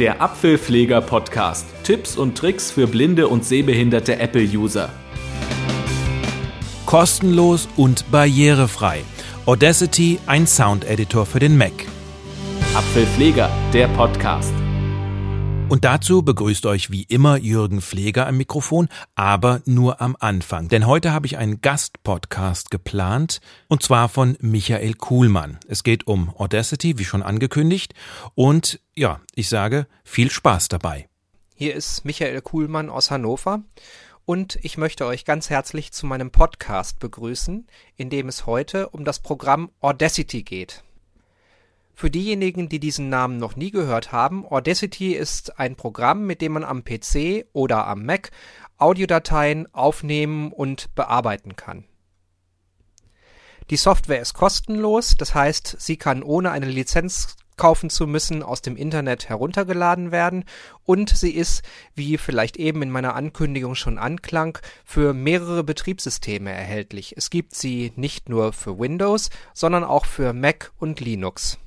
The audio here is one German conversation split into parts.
Der Apfelpfleger Podcast. Tipps und Tricks für blinde und sehbehinderte Apple-User. Kostenlos und barrierefrei. Audacity, ein Sound-Editor für den Mac. Apfelpfleger, der Podcast. Und dazu begrüßt euch wie immer Jürgen Pfleger am Mikrofon, aber nur am Anfang. Denn heute habe ich einen Gastpodcast geplant, und zwar von Michael Kuhlmann. Es geht um Audacity, wie schon angekündigt. Und ja, ich sage, viel Spaß dabei. Hier ist Michael Kuhlmann aus Hannover. Und ich möchte euch ganz herzlich zu meinem Podcast begrüßen, in dem es heute um das Programm Audacity geht. Für diejenigen, die diesen Namen noch nie gehört haben, Audacity ist ein Programm, mit dem man am PC oder am Mac Audiodateien aufnehmen und bearbeiten kann. Die Software ist kostenlos, das heißt, sie kann ohne eine Lizenz kaufen zu müssen aus dem Internet heruntergeladen werden und sie ist, wie vielleicht eben in meiner Ankündigung schon anklang, für mehrere Betriebssysteme erhältlich. Es gibt sie nicht nur für Windows, sondern auch für Mac und Linux.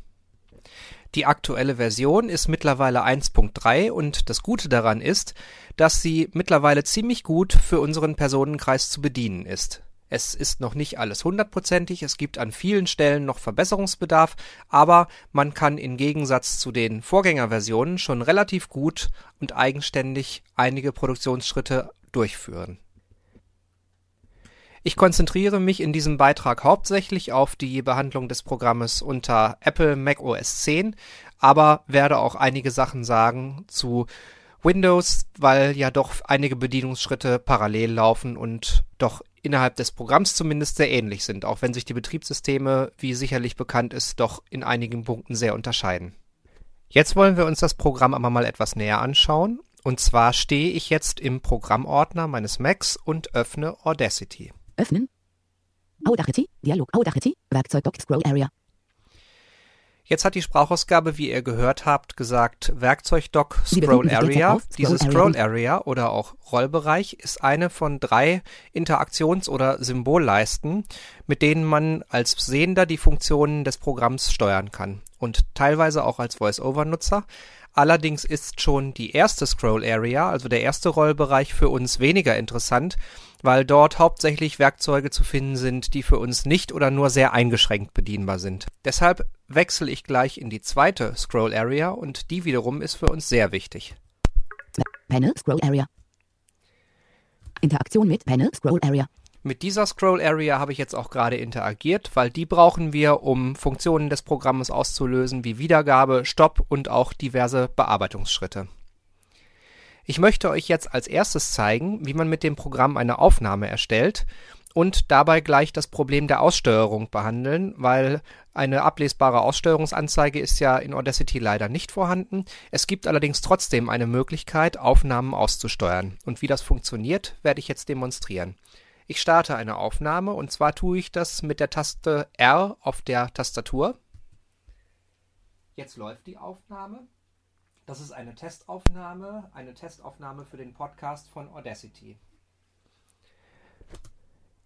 Die aktuelle Version ist mittlerweile 1.3 und das Gute daran ist, dass sie mittlerweile ziemlich gut für unseren Personenkreis zu bedienen ist. Es ist noch nicht alles hundertprozentig, es gibt an vielen Stellen noch Verbesserungsbedarf, aber man kann im Gegensatz zu den Vorgängerversionen schon relativ gut und eigenständig einige Produktionsschritte durchführen ich konzentriere mich in diesem Beitrag hauptsächlich auf die Behandlung des Programmes unter Apple Mac OS 10, aber werde auch einige Sachen sagen zu Windows, weil ja doch einige Bedienungsschritte parallel laufen und doch innerhalb des Programms zumindest sehr ähnlich sind, auch wenn sich die Betriebssysteme, wie sicherlich bekannt ist, doch in einigen Punkten sehr unterscheiden. Jetzt wollen wir uns das Programm aber mal etwas näher anschauen. Und zwar stehe ich jetzt im Programmordner meines Macs und öffne Audacity. Öffnen. Audacity, Dialog Audacity, Werkzeug Dock Scroll Area. Jetzt hat die Sprachausgabe, wie ihr gehört habt, gesagt Werkzeugdock Scroll Area. Diese Scroll Area oder auch Rollbereich ist eine von drei Interaktions- oder Symbolleisten, mit denen man als Sehender die Funktionen des Programms steuern kann und teilweise auch als Voice-Over-Nutzer. Allerdings ist schon die erste Scroll Area, also der erste Rollbereich, für uns weniger interessant, weil dort hauptsächlich Werkzeuge zu finden sind, die für uns nicht oder nur sehr eingeschränkt bedienbar sind. Deshalb wechsle ich gleich in die zweite Scroll Area und die wiederum ist für uns sehr wichtig. Panel Scroll Area. Interaktion mit Panel Scroll Area. Mit dieser Scroll Area habe ich jetzt auch gerade interagiert, weil die brauchen wir, um Funktionen des Programmes auszulösen, wie Wiedergabe, Stopp und auch diverse Bearbeitungsschritte. Ich möchte euch jetzt als erstes zeigen, wie man mit dem Programm eine Aufnahme erstellt und dabei gleich das Problem der Aussteuerung behandeln, weil eine ablesbare Aussteuerungsanzeige ist ja in Audacity leider nicht vorhanden. Es gibt allerdings trotzdem eine Möglichkeit, Aufnahmen auszusteuern. Und wie das funktioniert, werde ich jetzt demonstrieren. Ich starte eine Aufnahme und zwar tue ich das mit der Taste R auf der Tastatur. Jetzt läuft die Aufnahme. Das ist eine Testaufnahme, eine Testaufnahme für den Podcast von Audacity.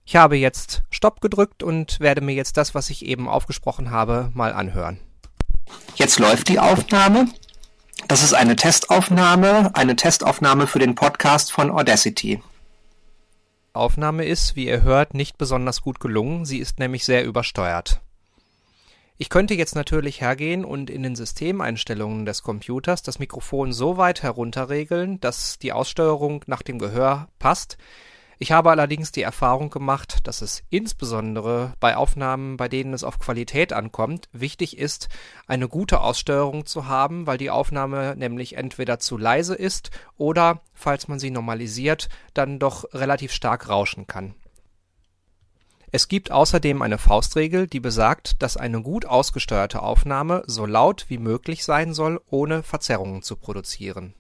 Ich habe jetzt Stopp gedrückt und werde mir jetzt das, was ich eben aufgesprochen habe, mal anhören. Jetzt läuft die Aufnahme. Das ist eine Testaufnahme, eine Testaufnahme für den Podcast von Audacity. Aufnahme ist, wie ihr hört, nicht besonders gut gelungen. Sie ist nämlich sehr übersteuert. Ich könnte jetzt natürlich hergehen und in den Systemeinstellungen des Computers das Mikrofon so weit herunterregeln, dass die Aussteuerung nach dem Gehör passt. Ich habe allerdings die Erfahrung gemacht, dass es insbesondere bei Aufnahmen, bei denen es auf Qualität ankommt, wichtig ist, eine gute Aussteuerung zu haben, weil die Aufnahme nämlich entweder zu leise ist oder, falls man sie normalisiert, dann doch relativ stark rauschen kann. Es gibt außerdem eine Faustregel, die besagt, dass eine gut ausgesteuerte Aufnahme so laut wie möglich sein soll, ohne Verzerrungen zu produzieren.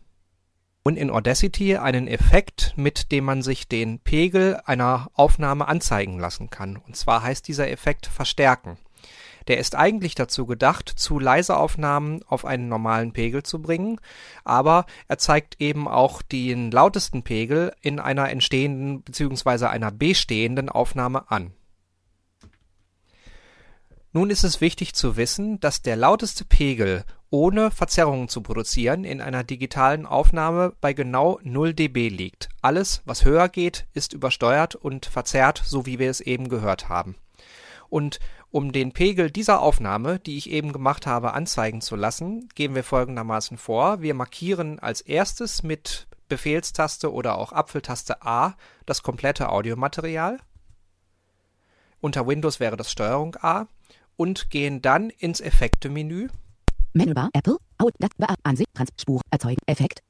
Und in Audacity einen Effekt, mit dem man sich den Pegel einer Aufnahme anzeigen lassen kann. Und zwar heißt dieser Effekt Verstärken. Der ist eigentlich dazu gedacht, zu leise Aufnahmen auf einen normalen Pegel zu bringen, aber er zeigt eben auch den lautesten Pegel in einer entstehenden bzw. einer bestehenden Aufnahme an. Nun ist es wichtig zu wissen, dass der lauteste Pegel ohne Verzerrungen zu produzieren, in einer digitalen Aufnahme bei genau 0 dB liegt. Alles, was höher geht, ist übersteuert und verzerrt, so wie wir es eben gehört haben. Und um den Pegel dieser Aufnahme, die ich eben gemacht habe, anzeigen zu lassen, gehen wir folgendermaßen vor. Wir markieren als erstes mit Befehlstaste oder auch Apfeltaste A das komplette Audiomaterial. Unter Windows wäre das Steuerung A und gehen dann ins Effekte-Menü. Menübar Apple. Out. Dat. Ansicht. Trans. Spur. Erzeugen. Effekt.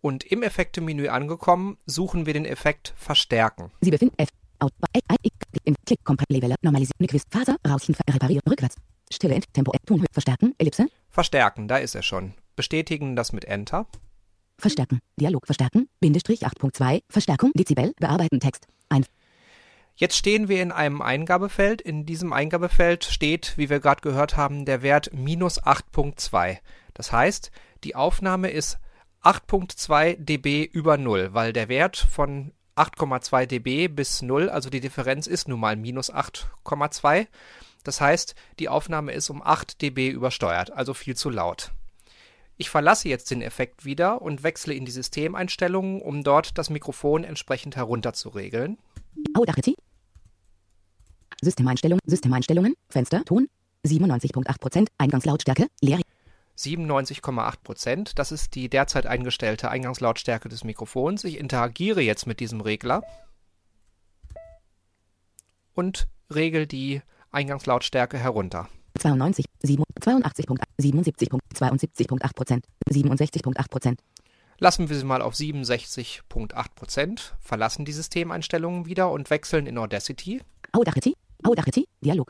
Und im Effekte-Menü angekommen, suchen wir den Effekt Verstärken. Sie befinden F. Out. Ein. In. Klick. Level. Normalisieren. Quiz. Faser. Rauschen. Reparieren. Rückwärts. Stille. End. Tempo. Tonhöhe. Verstärken. Ellipse. Verstärken. Da ist er schon. Bestätigen das mit Enter. Verstärken. Dialog verstärken. Bindestrich 8.2. Verstärkung. Dezibel. Bearbeiten Text. Ein. Jetzt stehen wir in einem Eingabefeld. In diesem Eingabefeld steht, wie wir gerade gehört haben, der Wert minus 8.2. Das heißt, die Aufnahme ist 8.2 dB über 0, weil der Wert von 8,2 dB bis 0, also die Differenz ist nun mal minus 8,2. Das heißt, die Aufnahme ist um 8 dB übersteuert, also viel zu laut. Ich verlasse jetzt den Effekt wieder und wechsle in die Systemeinstellungen, um dort das Mikrofon entsprechend herunterzuregeln. Systemeinstellung, Systemeinstellungen, Fenster, Ton, 97.8%, Eingangslautstärke, leer. 97,8 Prozent. Das ist die derzeit eingestellte Eingangslautstärke des Mikrofons. Ich interagiere jetzt mit diesem Regler und regel die Eingangslautstärke herunter. 92, 82.8, 77.72.8 Prozent, 67.8 Prozent. Lassen wir sie mal auf 67,8 Prozent, verlassen die Systemeinstellungen wieder und wechseln in. Audacity, Audacity, Dialog.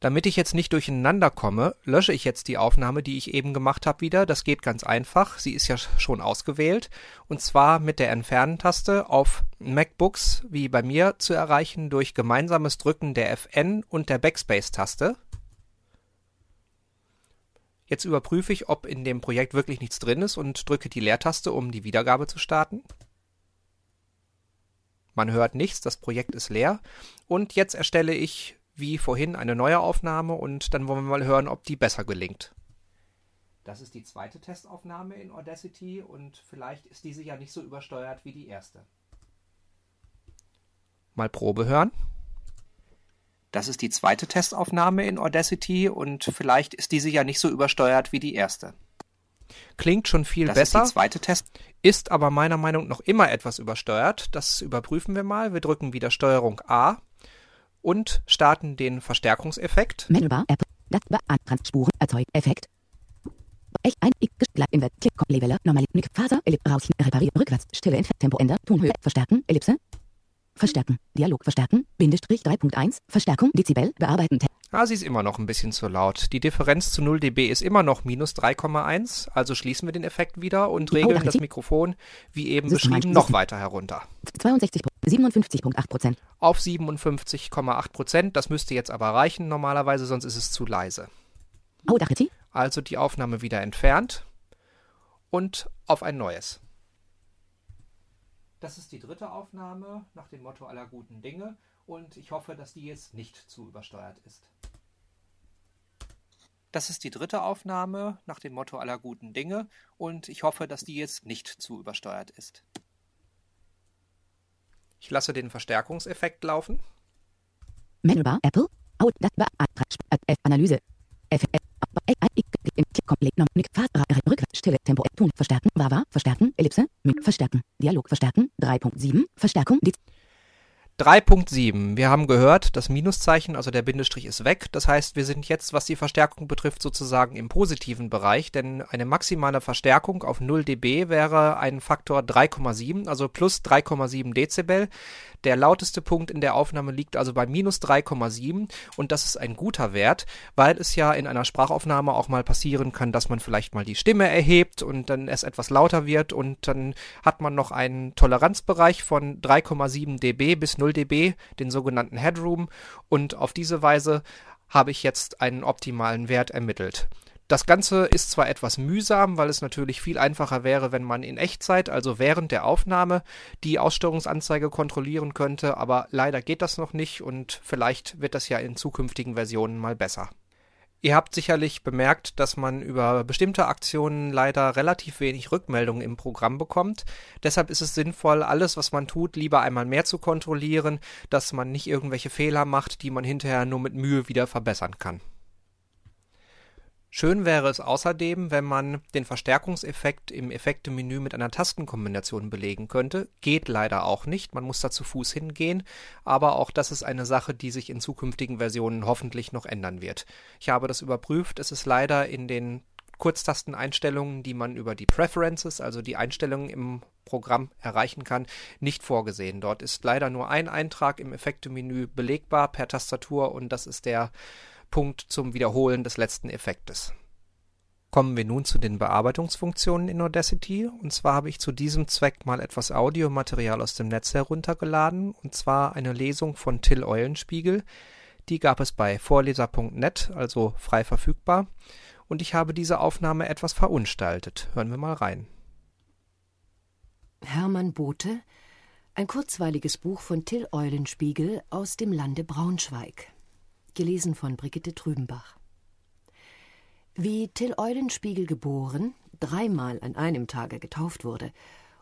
Damit ich jetzt nicht durcheinander komme, lösche ich jetzt die Aufnahme, die ich eben gemacht habe, wieder. Das geht ganz einfach. Sie ist ja schon ausgewählt. Und zwar mit der Entfernen-Taste auf MacBooks, wie bei mir, zu erreichen durch gemeinsames Drücken der FN und der Backspace-Taste. Jetzt überprüfe ich, ob in dem Projekt wirklich nichts drin ist und drücke die Leertaste, um die Wiedergabe zu starten. Man hört nichts, das Projekt ist leer. Und jetzt erstelle ich wie vorhin eine neue Aufnahme und dann wollen wir mal hören, ob die besser gelingt. Das ist die zweite Testaufnahme in Audacity und vielleicht ist diese ja nicht so übersteuert wie die erste. Mal Probe hören. Das ist die zweite Testaufnahme in Audacity und vielleicht ist diese ja nicht so übersteuert wie die erste. Klingt schon viel das besser. Ist die zweite Test. Ist aber meiner Meinung nach noch immer etwas übersteuert. Das überprüfen wir mal. Wir drücken wieder Steuerung A und starten den Verstärkungseffekt. Menübar, App, das Spuren, erzeugt, Effekt. Echt ein, ich, Invert, Klick, Leveler, Normal, Nick, Faser, Ellip, Rauschen, Reparieren, Rückwärts, Stille, Tempo, Ender, Tonhöhe, Verstärken, Ellipse, Verstärken. Dialog verstärken. Bindestrich 3.1. Verstärkung. Dezibel. Bearbeiten. Ah, sie ist immer noch ein bisschen zu laut. Die Differenz zu 0 dB ist immer noch minus 3,1. Also schließen wir den Effekt wieder und regeln das Mikrofon, wie eben beschrieben, noch weiter herunter. 62, 57,8 Prozent. Auf 57,8 Prozent. Das müsste jetzt aber reichen normalerweise, sonst ist es zu leise. Also die Aufnahme wieder entfernt und auf ein neues. Das ist die dritte Aufnahme nach dem Motto aller guten Dinge und ich hoffe, dass die jetzt nicht zu übersteuert ist. Das ist die dritte Aufnahme nach dem Motto aller guten Dinge und ich hoffe, dass die jetzt nicht zu übersteuert ist. Ich lasse den Verstärkungseffekt laufen. Menübar Apple Out Rückwärts, Stille, Tempo, Ton, verstärken, Wawa, verstärken, Ellipse, verstärken, Dialog verstärken, 3.7, Verstärkung, 3.7. Wir haben gehört, das Minuszeichen, also der Bindestrich ist weg. Das heißt, wir sind jetzt, was die Verstärkung betrifft, sozusagen im positiven Bereich, denn eine maximale Verstärkung auf 0 dB wäre ein Faktor 3,7, also plus 3,7 Dezibel. Der lauteste Punkt in der Aufnahme liegt also bei minus 3,7 und das ist ein guter Wert, weil es ja in einer Sprachaufnahme auch mal passieren kann, dass man vielleicht mal die Stimme erhebt und dann es etwas lauter wird und dann hat man noch einen Toleranzbereich von 3,7 dB bis 0 dB, den sogenannten Headroom und auf diese Weise habe ich jetzt einen optimalen Wert ermittelt. Das Ganze ist zwar etwas mühsam, weil es natürlich viel einfacher wäre, wenn man in Echtzeit, also während der Aufnahme, die Aussteuerungsanzeige kontrollieren könnte, aber leider geht das noch nicht und vielleicht wird das ja in zukünftigen Versionen mal besser. Ihr habt sicherlich bemerkt, dass man über bestimmte Aktionen leider relativ wenig Rückmeldungen im Programm bekommt. Deshalb ist es sinnvoll, alles, was man tut, lieber einmal mehr zu kontrollieren, dass man nicht irgendwelche Fehler macht, die man hinterher nur mit Mühe wieder verbessern kann. Schön wäre es außerdem, wenn man den Verstärkungseffekt im Effektemenü mit einer Tastenkombination belegen könnte. Geht leider auch nicht, man muss da zu Fuß hingehen, aber auch das ist eine Sache, die sich in zukünftigen Versionen hoffentlich noch ändern wird. Ich habe das überprüft, es ist leider in den Kurztasteneinstellungen, die man über die Preferences, also die Einstellungen im Programm erreichen kann, nicht vorgesehen. Dort ist leider nur ein Eintrag im Effektemenü belegbar per Tastatur und das ist der Punkt zum Wiederholen des letzten Effektes. Kommen wir nun zu den Bearbeitungsfunktionen in Audacity. Und zwar habe ich zu diesem Zweck mal etwas Audiomaterial aus dem Netz heruntergeladen. Und zwar eine Lesung von Till Eulenspiegel. Die gab es bei vorleser.net, also frei verfügbar. Und ich habe diese Aufnahme etwas verunstaltet. Hören wir mal rein. Hermann Bote, ein kurzweiliges Buch von Till Eulenspiegel aus dem Lande Braunschweig gelesen von Brigitte Trübenbach. Wie Till Eulenspiegel geboren, dreimal an einem Tage getauft wurde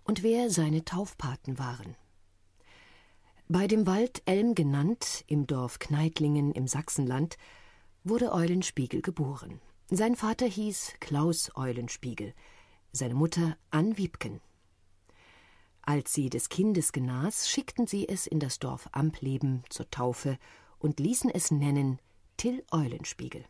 und wer seine Taufpaten waren. Bei dem Wald Elm genannt, im Dorf Kneitlingen im Sachsenland, wurde Eulenspiegel geboren. Sein Vater hieß Klaus Eulenspiegel, seine Mutter Ann Wiebken. Als sie des Kindes genas, schickten sie es in das Dorf Ampleben zur Taufe und ließen es nennen Till Eulenspiegel.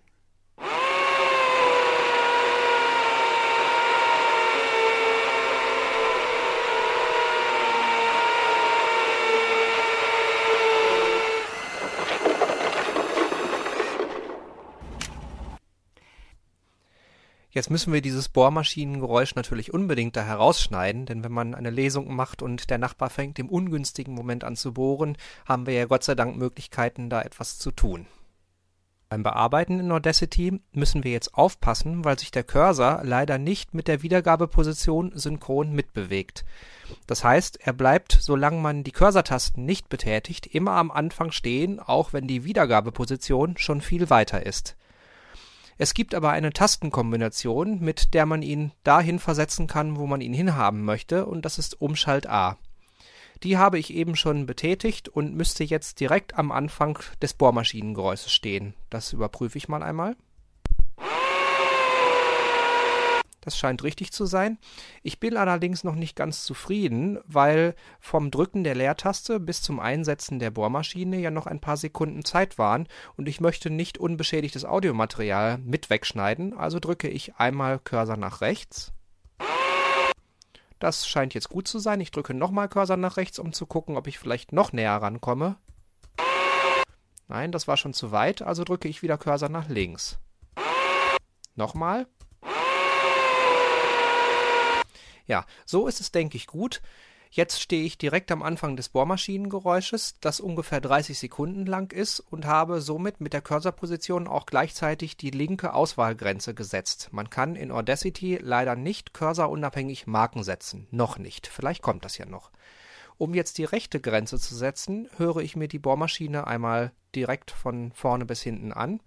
Jetzt müssen wir dieses Bohrmaschinengeräusch natürlich unbedingt da herausschneiden, denn wenn man eine Lesung macht und der Nachbar fängt im ungünstigen Moment an zu bohren, haben wir ja Gott sei Dank Möglichkeiten, da etwas zu tun. Beim Bearbeiten in Audacity müssen wir jetzt aufpassen, weil sich der Cursor leider nicht mit der Wiedergabeposition synchron mitbewegt. Das heißt, er bleibt, solange man die Cursor-Tasten nicht betätigt, immer am Anfang stehen, auch wenn die Wiedergabeposition schon viel weiter ist. Es gibt aber eine Tastenkombination, mit der man ihn dahin versetzen kann, wo man ihn hinhaben möchte, und das ist Umschalt A. Die habe ich eben schon betätigt und müsste jetzt direkt am Anfang des Bohrmaschinengeräusches stehen. Das überprüfe ich mal einmal. Das scheint richtig zu sein. Ich bin allerdings noch nicht ganz zufrieden, weil vom Drücken der Leertaste bis zum Einsetzen der Bohrmaschine ja noch ein paar Sekunden Zeit waren und ich möchte nicht unbeschädigtes Audiomaterial mit wegschneiden, also drücke ich einmal Cursor nach rechts. Das scheint jetzt gut zu sein. Ich drücke nochmal Cursor nach rechts, um zu gucken, ob ich vielleicht noch näher rankomme. Nein, das war schon zu weit, also drücke ich wieder Cursor nach links. Nochmal. Ja, so ist es, denke ich, gut. Jetzt stehe ich direkt am Anfang des Bohrmaschinengeräusches, das ungefähr 30 Sekunden lang ist und habe somit mit der Cursorposition auch gleichzeitig die linke Auswahlgrenze gesetzt. Man kann in Audacity leider nicht cursorunabhängig Marken setzen. Noch nicht. Vielleicht kommt das ja noch. Um jetzt die rechte Grenze zu setzen, höre ich mir die Bohrmaschine einmal direkt von vorne bis hinten an.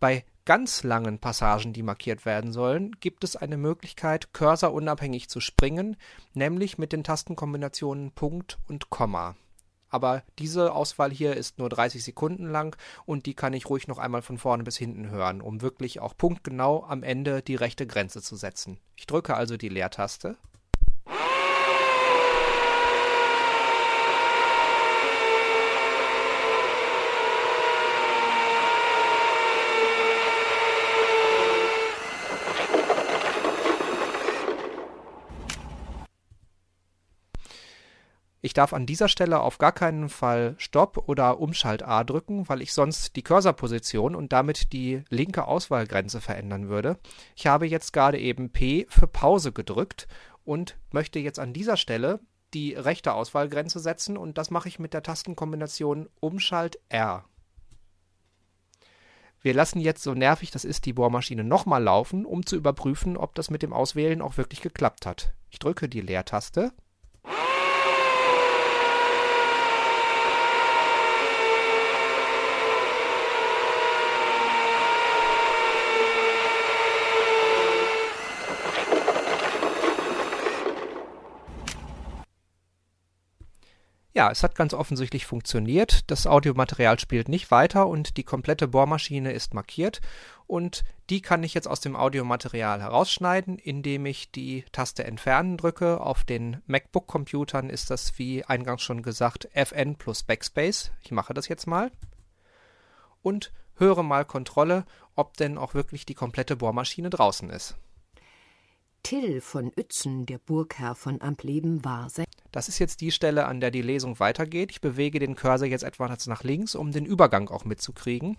Bei ganz langen Passagen, die markiert werden sollen, gibt es eine Möglichkeit, cursorunabhängig zu springen, nämlich mit den Tastenkombinationen Punkt und Komma. Aber diese Auswahl hier ist nur 30 Sekunden lang und die kann ich ruhig noch einmal von vorne bis hinten hören, um wirklich auch punktgenau am Ende die rechte Grenze zu setzen. Ich drücke also die Leertaste Ich darf an dieser Stelle auf gar keinen Fall Stopp oder Umschalt A drücken, weil ich sonst die Cursorposition und damit die linke Auswahlgrenze verändern würde. Ich habe jetzt gerade eben P für Pause gedrückt und möchte jetzt an dieser Stelle die rechte Auswahlgrenze setzen und das mache ich mit der Tastenkombination Umschalt R. Wir lassen jetzt, so nervig das ist, die Bohrmaschine nochmal laufen, um zu überprüfen, ob das mit dem Auswählen auch wirklich geklappt hat. Ich drücke die Leertaste Ja, es hat ganz offensichtlich funktioniert. Das Audiomaterial spielt nicht weiter und die komplette Bohrmaschine ist markiert. Und die kann ich jetzt aus dem Audiomaterial herausschneiden, indem ich die Taste Entfernen drücke. Auf den MacBook-Computern ist das, wie eingangs schon gesagt, Fn plus Backspace. Ich mache das jetzt mal. Und höre mal Kontrolle, ob denn auch wirklich die komplette Bohrmaschine draußen ist. Till von Uetzen, der Burgherr von Ampleben, war sein. Das ist jetzt die Stelle, an der die Lesung weitergeht. Ich bewege den Cursor jetzt etwas nach links, um den Übergang auch mitzukriegen.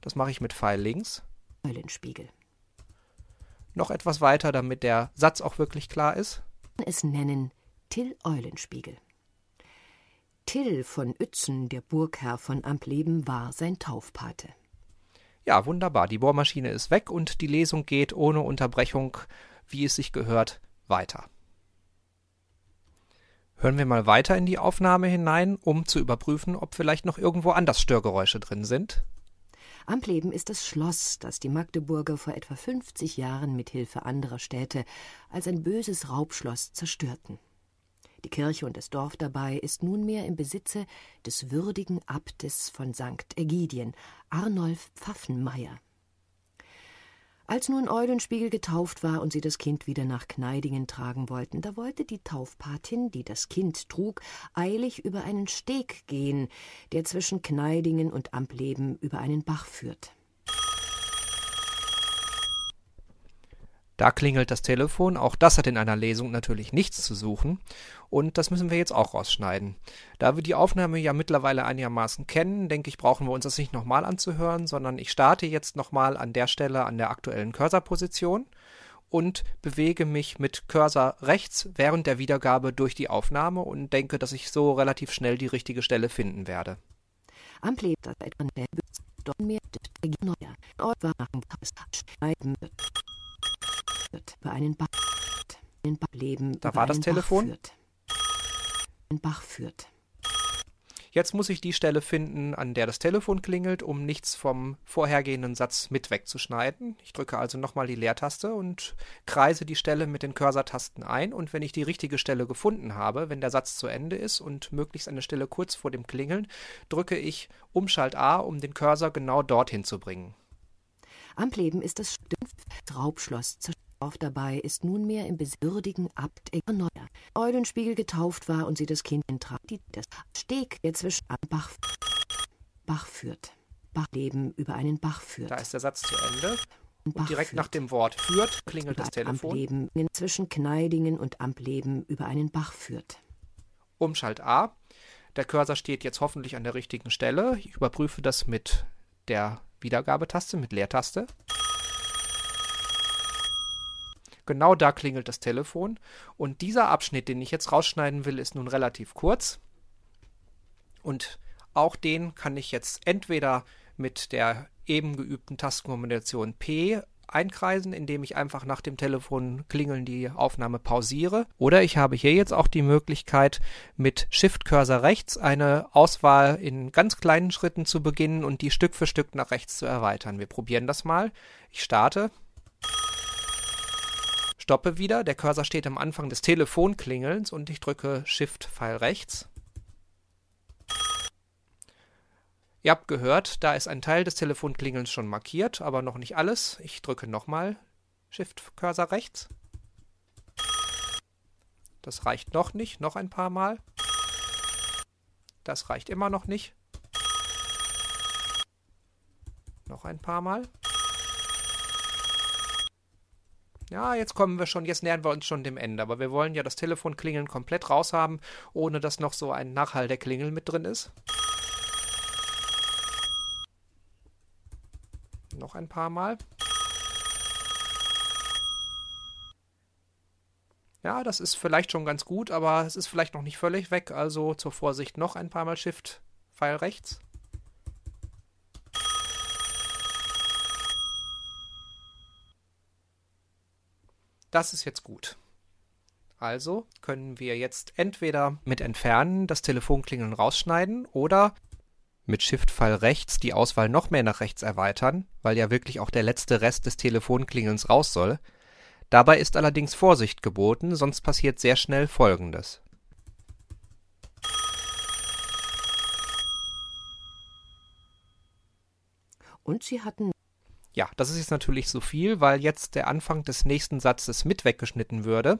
Das mache ich mit Pfeil links. Eulenspiegel. Noch etwas weiter, damit der Satz auch wirklich klar ist. Es nennen Till Eulenspiegel. Till von Uetzen, der Burgherr von Ampleben, war sein Taufpate. Ja, wunderbar. Die Bohrmaschine ist weg und die Lesung geht ohne Unterbrechung wie es sich gehört, weiter. Hören wir mal weiter in die Aufnahme hinein, um zu überprüfen, ob vielleicht noch irgendwo anders Störgeräusche drin sind. Ampleben ist das Schloss, das die Magdeburger vor etwa 50 Jahren mit Hilfe anderer Städte als ein böses Raubschloss zerstörten. Die Kirche und das Dorf dabei ist nunmehr im Besitze des würdigen Abtes von St. Ägidien, Arnulf Pfaffenmeier. Als nun Eulenspiegel getauft war und sie das Kind wieder nach Kneidingen tragen wollten, da wollte die Taufpatin, die das Kind trug, eilig über einen Steg gehen, der zwischen Kneidingen und Ampleben über einen Bach führt. Da klingelt das Telefon. Auch das hat in einer Lesung natürlich nichts zu suchen. Und das müssen wir jetzt auch rausschneiden. Da wir die Aufnahme ja mittlerweile einigermaßen kennen, denke ich, brauchen wir uns das nicht nochmal anzuhören, sondern ich starte jetzt nochmal an der Stelle an der aktuellen Cursorposition und bewege mich mit Cursor rechts während der Wiedergabe durch die Aufnahme und denke, dass ich so relativ schnell die richtige Stelle finden werde. Über einen Bach, einen Bach leben, da war das Telefon. Ein Bach führt. Jetzt muss ich die Stelle finden, an der das Telefon klingelt, um nichts vom vorhergehenden Satz mit wegzuschneiden. Ich drücke also nochmal die Leertaste und kreise die Stelle mit den Cursor-Tasten ein. Und wenn ich die richtige Stelle gefunden habe, wenn der Satz zu Ende ist und möglichst eine Stelle kurz vor dem Klingeln, drücke ich Umschalt A, um den Cursor genau dorthin zu bringen. Ampleben ist das Raubschloss zerstört. Dorf dabei ist nunmehr im besürdigen Abt Neuer. Eulenspiegel getauft war und sie das Kind enttrat, die das Steg, der zwischen Bach, Bach führt. Bachleben über einen Bach führt. Da ist der Satz zu Ende. Und direkt führt. nach dem Wort führt klingelt das Telefon. Ampleben zwischen Kneidingen und Ampleben über einen Bach führt. Umschalt A. Der Cursor steht jetzt hoffentlich an der richtigen Stelle. Ich überprüfe das mit der Wiedergabetaste, mit Leertaste. Genau da klingelt das Telefon. Und dieser Abschnitt, den ich jetzt rausschneiden will, ist nun relativ kurz. Und auch den kann ich jetzt entweder mit der eben geübten Tastenkombination P einkreisen, indem ich einfach nach dem Telefon klingeln die Aufnahme pausiere. Oder ich habe hier jetzt auch die Möglichkeit, mit Shift-Cursor rechts eine Auswahl in ganz kleinen Schritten zu beginnen und die Stück für Stück nach rechts zu erweitern. Wir probieren das mal. Ich starte stoppe wieder. Der Cursor steht am Anfang des Telefonklingelns und ich drücke Shift-Pfeil rechts. Ihr habt gehört, da ist ein Teil des Telefonklingelns schon markiert, aber noch nicht alles. Ich drücke nochmal Shift-Cursor rechts. Das reicht noch nicht, noch ein paar Mal. Das reicht immer noch nicht. Noch ein paar Mal. Ja, jetzt kommen wir schon, jetzt nähern wir uns schon dem Ende. Aber wir wollen ja das Telefonklingeln komplett raushaben, ohne dass noch so ein Nachhall der Klingel mit drin ist. Noch ein paar Mal. Ja, das ist vielleicht schon ganz gut, aber es ist vielleicht noch nicht völlig weg. Also zur Vorsicht noch ein paar Mal Shift, Pfeil rechts. das ist jetzt gut. Also können wir jetzt entweder mit Entfernen das Telefonklingeln rausschneiden oder mit Shift-Pfeil rechts die Auswahl noch mehr nach rechts erweitern, weil ja wirklich auch der letzte Rest des Telefonklingelns raus soll. Dabei ist allerdings Vorsicht geboten, sonst passiert sehr schnell Folgendes. Und sie hatten ja, das ist jetzt natürlich so viel, weil jetzt der Anfang des nächsten Satzes mit weggeschnitten würde.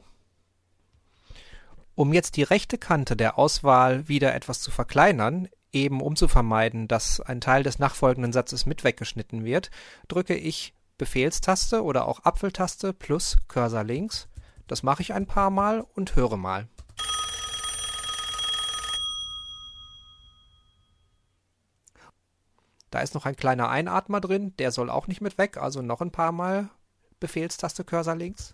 Um jetzt die rechte Kante der Auswahl wieder etwas zu verkleinern, eben um zu vermeiden, dass ein Teil des nachfolgenden Satzes mit weggeschnitten wird, drücke ich Befehlstaste oder auch Apfeltaste plus Cursor links. Das mache ich ein paar Mal und höre mal. Da ist noch ein kleiner Einatmer drin, der soll auch nicht mit weg, also noch ein paar Mal Befehlstaste Cursor links.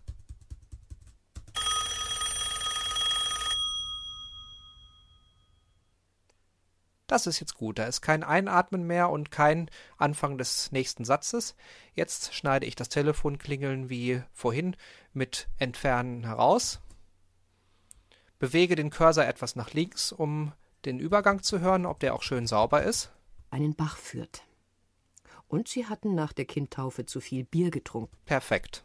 Das ist jetzt gut. Da ist kein Einatmen mehr und kein Anfang des nächsten Satzes. Jetzt schneide ich das Telefonklingeln wie vorhin mit Entfernen heraus. Bewege den Cursor etwas nach links, um den Übergang zu hören, ob der auch schön sauber ist einen Bach führt. Und sie hatten nach der Kindtaufe zu viel Bier getrunken. Perfekt.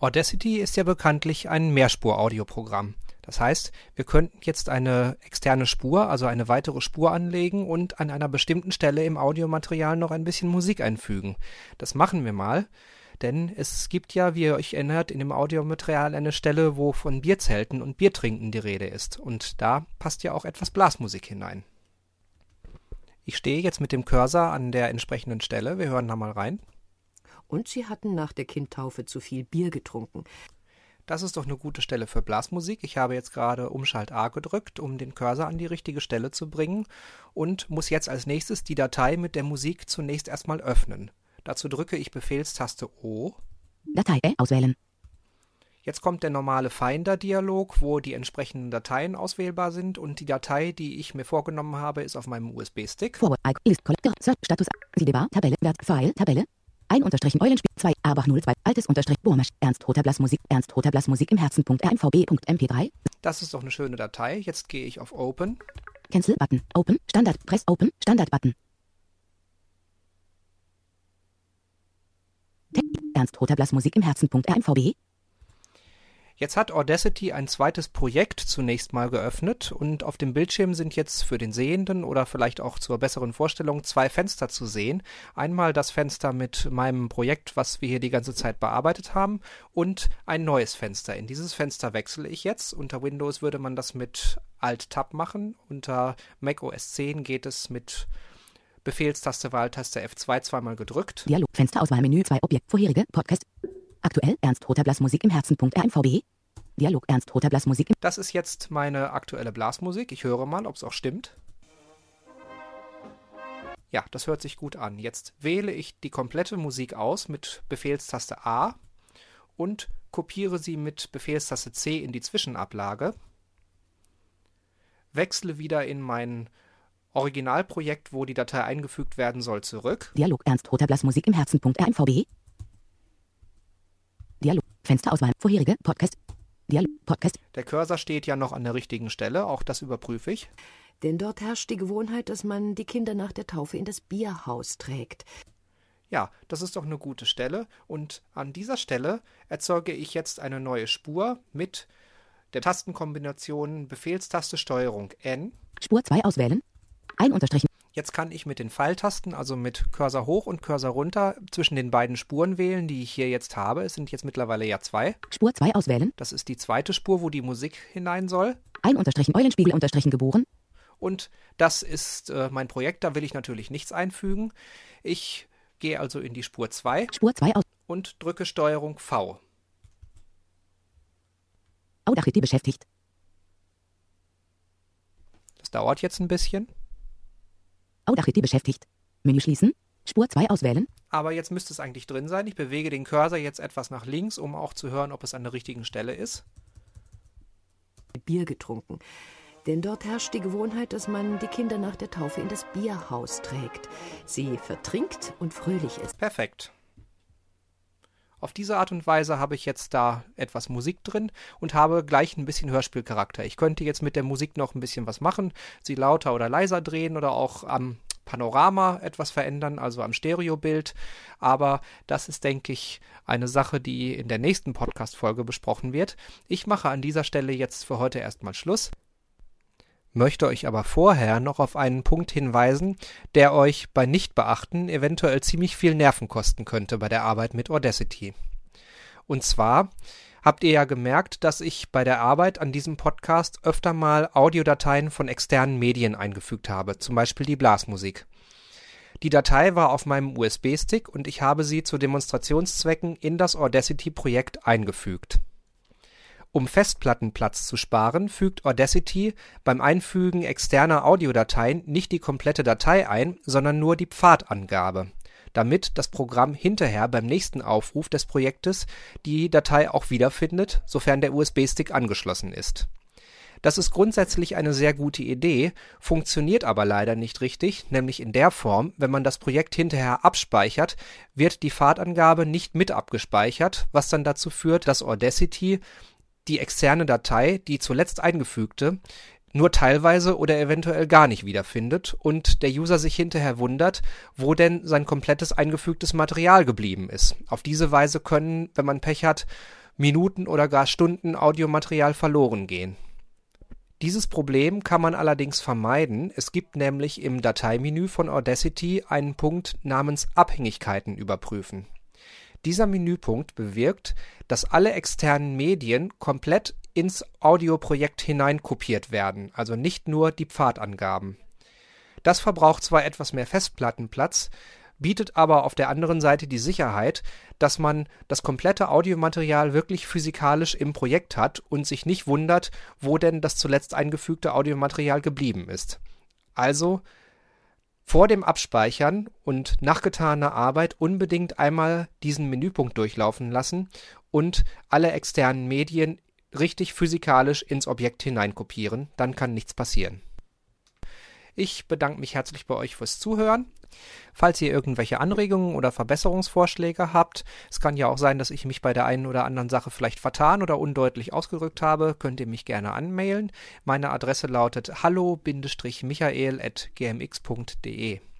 Audacity ist ja bekanntlich ein Mehrspur-Audioprogramm. Das heißt, wir könnten jetzt eine externe Spur, also eine weitere Spur anlegen und an einer bestimmten Stelle im Audiomaterial noch ein bisschen Musik einfügen. Das machen wir mal, denn es gibt ja, wie ihr euch erinnert, in dem Audiomaterial eine Stelle, wo von Bierzelten und Biertrinken die Rede ist. Und da passt ja auch etwas Blasmusik hinein. Ich stehe jetzt mit dem Cursor an der entsprechenden Stelle. Wir hören da mal rein. Und sie hatten nach der Kindtaufe zu viel Bier getrunken. Das ist doch eine gute Stelle für Blasmusik. Ich habe jetzt gerade Umschalt A gedrückt, um den Cursor an die richtige Stelle zu bringen und muss jetzt als nächstes die Datei mit der Musik zunächst erstmal öffnen. Dazu drücke ich Befehlstaste O. Datei auswählen. Jetzt kommt der normale Finder-Dialog, wo die entsprechenden Dateien auswählbar sind und die Datei, die ich mir vorgenommen habe, ist auf meinem USB-Stick. Status, Sidebar, Tabelle, Wert, File, Tabelle. Ein Unterstrich Eulenspiel 2, Abach 02, altes Unterstrich Burmasch, Ernst Roterblass Musik, Ernst Roterblass Musik im Herzen. RMVB.mp3. Das ist doch eine schöne Datei. Jetzt gehe ich auf Open. Cancel Button, Open, Standard, Press Open, Standard Button. Ernst Roterblass Musik im Herzen. Jetzt hat Audacity ein zweites Projekt zunächst mal geöffnet und auf dem Bildschirm sind jetzt für den Sehenden oder vielleicht auch zur besseren Vorstellung zwei Fenster zu sehen. Einmal das Fenster mit meinem Projekt, was wir hier die ganze Zeit bearbeitet haben und ein neues Fenster. In dieses Fenster wechsle ich jetzt. Unter Windows würde man das mit Alt-Tab machen. Unter Mac OS 10 geht es mit Befehlstaste Wahltaste F2 zweimal gedrückt. Dialog, Fensterauswahlmenü 2 Objekt, vorherige, Podcast. Aktuell Ernst Roter Blasmusik im Herzen. RMVB. Dialog Ernst Roter Blasmusik. Das ist jetzt meine aktuelle Blasmusik. Ich höre mal, ob es auch stimmt. Ja, das hört sich gut an. Jetzt wähle ich die komplette Musik aus mit Befehlstaste A und kopiere sie mit Befehlstaste C in die Zwischenablage. Wechsle wieder in mein Originalprojekt, wo die Datei eingefügt werden soll, zurück. Dialog Ernst Roter Blasmusik im Herzen. Fensterauswahl. Vorherige. Podcast. Dialog. Podcast. Der Cursor steht ja noch an der richtigen Stelle. Auch das überprüfe ich. Denn dort herrscht die Gewohnheit, dass man die Kinder nach der Taufe in das Bierhaus trägt. Ja, das ist doch eine gute Stelle. Und an dieser Stelle erzeuge ich jetzt eine neue Spur mit der Tastenkombination Befehlstaste Steuerung N. Spur 2 auswählen. Ein Unterstrich. Jetzt kann ich mit den Pfeiltasten, also mit Cursor hoch und Cursor runter, zwischen den beiden Spuren wählen, die ich hier jetzt habe. Es sind jetzt mittlerweile ja zwei. Spur 2 auswählen. Das ist die zweite Spur, wo die Musik hinein soll. Ein Unterstrichen Eulenspiegel Unterstrichen geboren. Und das ist äh, mein Projekt, da will ich natürlich nichts einfügen. Ich gehe also in die Spur 2. Spur 2 aus. Und drücke Steuerung V. Audacity beschäftigt. Das dauert jetzt ein bisschen. Audacity beschäftigt. Menü schließen. Spur 2 auswählen. Aber jetzt müsste es eigentlich drin sein. Ich bewege den Cursor jetzt etwas nach links, um auch zu hören, ob es an der richtigen Stelle ist. Bier getrunken. Denn dort herrscht die Gewohnheit, dass man die Kinder nach der Taufe in das Bierhaus trägt. Sie vertrinkt und fröhlich ist. Perfekt. Auf diese Art und Weise habe ich jetzt da etwas Musik drin und habe gleich ein bisschen Hörspielcharakter. Ich könnte jetzt mit der Musik noch ein bisschen was machen, sie lauter oder leiser drehen oder auch am Panorama etwas verändern, also am Stereobild. Aber das ist, denke ich, eine Sache, die in der nächsten Podcast-Folge besprochen wird. Ich mache an dieser Stelle jetzt für heute erstmal Schluss. Möchte euch aber vorher noch auf einen Punkt hinweisen, der euch bei Nichtbeachten eventuell ziemlich viel Nerven kosten könnte bei der Arbeit mit Audacity. Und zwar habt ihr ja gemerkt, dass ich bei der Arbeit an diesem Podcast öfter mal Audiodateien von externen Medien eingefügt habe, zum Beispiel die Blasmusik. Die Datei war auf meinem USB-Stick und ich habe sie zu Demonstrationszwecken in das Audacity-Projekt eingefügt. Um Festplattenplatz zu sparen, fügt Audacity beim Einfügen externer Audiodateien nicht die komplette Datei ein, sondern nur die Pfadangabe damit das Programm hinterher beim nächsten Aufruf des Projektes die Datei auch wiederfindet, sofern der USB-Stick angeschlossen ist. Das ist grundsätzlich eine sehr gute Idee, funktioniert aber leider nicht richtig, nämlich in der Form, wenn man das Projekt hinterher abspeichert, wird die Pfadangabe nicht mit abgespeichert, was dann dazu führt, dass Audacity die externe Datei, die zuletzt eingefügte, nur teilweise oder eventuell gar nicht wiederfindet und der User sich hinterher wundert, wo denn sein komplettes eingefügtes Material geblieben ist. Auf diese Weise können, wenn man Pech hat, Minuten oder gar Stunden Audiomaterial verloren gehen. Dieses Problem kann man allerdings vermeiden, es gibt nämlich im Dateimenü von Audacity einen Punkt namens Abhängigkeiten überprüfen. Dieser Menüpunkt bewirkt, dass alle externen Medien komplett ins Audioprojekt hineinkopiert werden, also nicht nur die Pfadangaben. Das verbraucht zwar etwas mehr Festplattenplatz, bietet aber auf der anderen Seite die Sicherheit, dass man das komplette Audiomaterial wirklich physikalisch im Projekt hat und sich nicht wundert, wo denn das zuletzt eingefügte Audiomaterial geblieben ist. Also vor dem Abspeichern und nach getaner Arbeit unbedingt einmal diesen Menüpunkt durchlaufen lassen und alle externen Medien richtig physikalisch ins Objekt hineinkopieren, dann kann nichts passieren. Ich bedanke mich herzlich bei euch fürs Zuhören. Falls ihr irgendwelche Anregungen oder Verbesserungsvorschläge habt, es kann ja auch sein, dass ich mich bei der einen oder anderen Sache vielleicht vertan oder undeutlich ausgedrückt habe, könnt ihr mich gerne anmailen. Meine Adresse lautet hallo-michael.gmx.de.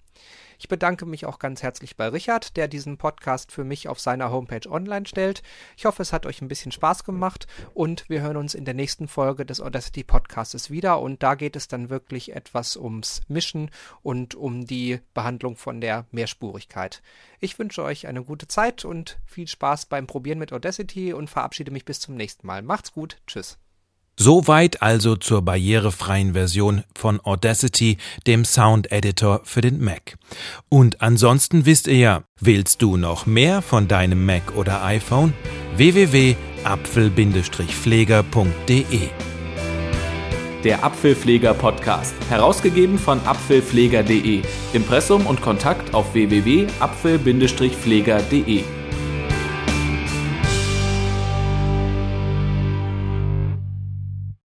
Ich bedanke mich auch ganz herzlich bei Richard, der diesen Podcast für mich auf seiner Homepage online stellt. Ich hoffe, es hat euch ein bisschen Spaß gemacht und wir hören uns in der nächsten Folge des Audacity Podcasts wieder und da geht es dann wirklich etwas ums Mischen und um die Behandlung von der Mehrspurigkeit. Ich wünsche euch eine gute Zeit und viel Spaß beim Probieren mit Audacity und verabschiede mich bis zum nächsten Mal. Macht's gut. Tschüss. Soweit also zur barrierefreien Version von Audacity, dem Sound Editor für den Mac. Und ansonsten wisst ihr ja, willst du noch mehr von deinem Mac oder iPhone? www.apfel-pfleger.de Der Apfelpfleger Podcast, herausgegeben von apfelpfleger.de. Impressum und Kontakt auf www.apfel-pfleger.de.